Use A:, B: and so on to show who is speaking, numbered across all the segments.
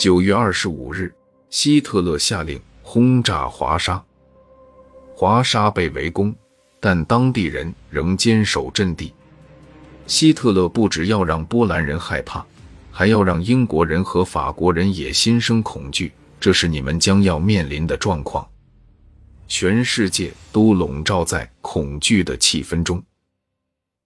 A: 九月二十五日，希特勒下令轰炸华沙。华沙被围攻，但当地人仍坚守阵地。希特勒不只要让波兰人害怕，还要让英国人和法国人也心生恐惧。这是你们将要面临的状况。全世界都笼罩在恐惧的气氛中。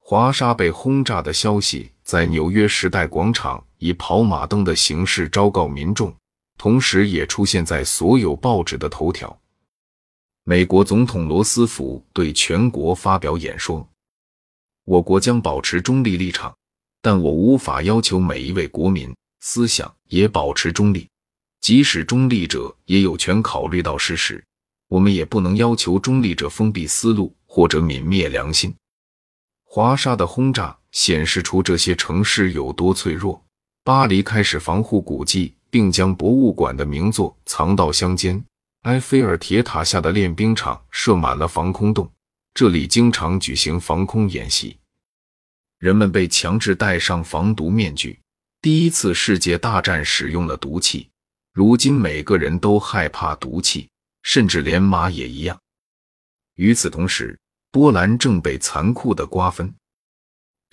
A: 华沙被轰炸的消息在纽约时代广场以跑马灯的形式昭告民众，同时也出现在所有报纸的头条。美国总统罗斯福对全国发表演说：“我国将保持中立立场，但我无法要求每一位国民思想也保持中立。即使中立者也有权考虑到事实。”我们也不能要求中立者封闭思路或者泯灭良心。华沙的轰炸显示出这些城市有多脆弱。巴黎开始防护古迹，并将博物馆的名作藏到乡间。埃菲尔铁塔下的练兵场设满了防空洞，这里经常举行防空演习。人们被强制戴上防毒面具。第一次世界大战使用了毒气，如今每个人都害怕毒气。甚至连马也一样。与此同时，波兰正被残酷的瓜分。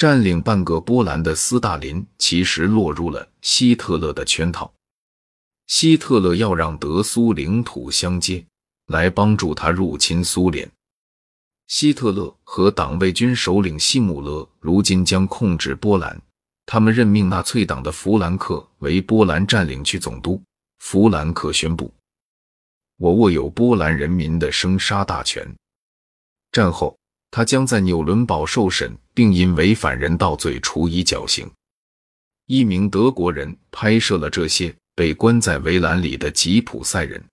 A: 占领半个波兰的斯大林其实落入了希特勒的圈套。希特勒要让德苏领土相接，来帮助他入侵苏联。希特勒和党卫军首领希姆勒如今将控制波兰。他们任命纳粹党的弗兰克为波兰占领区总督。弗兰克宣布。我握有波兰人民的生杀大权。战后，他将在纽伦堡受审，并因违反人道罪处以绞刑。一名德国人拍摄了这些被关在围栏里的吉普赛人。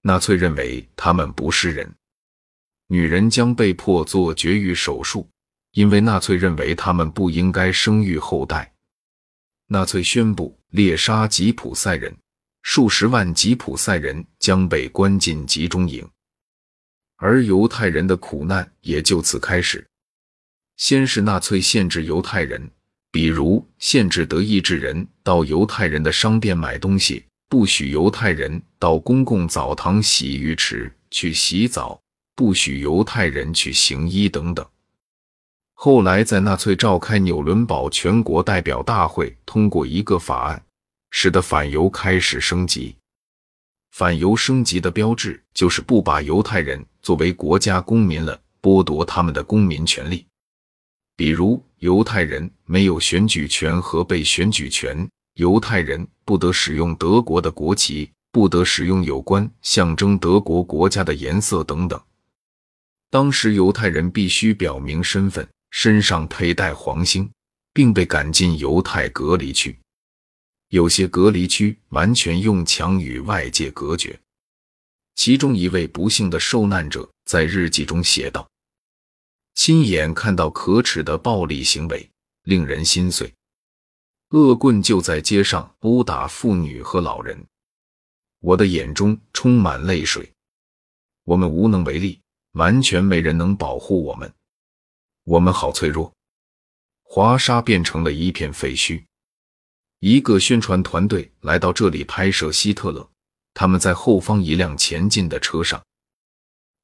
A: 纳粹认为他们不是人。女人将被迫做绝育手术，因为纳粹认为他们不应该生育后代。纳粹宣布猎杀吉普赛人。数十万吉普赛人将被关进集中营，而犹太人的苦难也就此开始。先是纳粹限制犹太人，比如限制德意志人到犹太人的商店买东西，不许犹太人到公共澡堂、洗浴池去洗澡，不许犹太人去行医等等。后来，在纳粹召开纽伦堡全国代表大会，通过一个法案。使得反犹开始升级。反犹升级的标志就是不把犹太人作为国家公民了，剥夺他们的公民权利。比如，犹太人没有选举权和被选举权；犹太人不得使用德国的国旗，不得使用有关象征德国国家的颜色等等。当时，犹太人必须表明身份，身上佩戴黄星，并被赶进犹太隔离区。有些隔离区完全用墙与外界隔绝。其中一位不幸的受难者在日记中写道：“亲眼看到可耻的暴力行为，令人心碎。恶棍就在街上殴打妇女和老人，我的眼中充满泪水。我们无能为力，完全没人能保护我们，我们好脆弱。华沙变成了一片废墟。”一个宣传团队来到这里拍摄希特勒。他们在后方一辆前进的车上。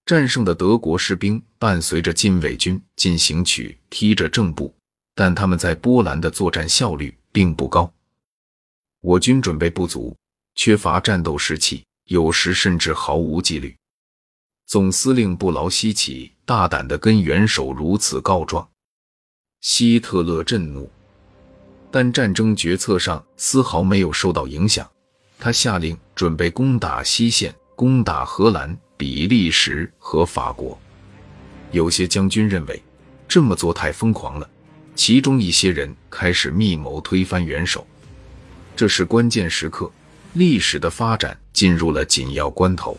A: 战胜的德国士兵伴随着禁卫军进行曲，踢着正步，但他们在波兰的作战效率并不高。我军准备不足，缺乏战斗士气，有时甚至毫无纪律。总司令布劳希奇大胆地跟元首如此告状。希特勒震怒。但战争决策上丝毫没有受到影响。他下令准备攻打西线，攻打荷兰、比利时和法国。有些将军认为这么做太疯狂了，其中一些人开始密谋推翻元首。这是关键时刻，历史的发展进入了紧要关头。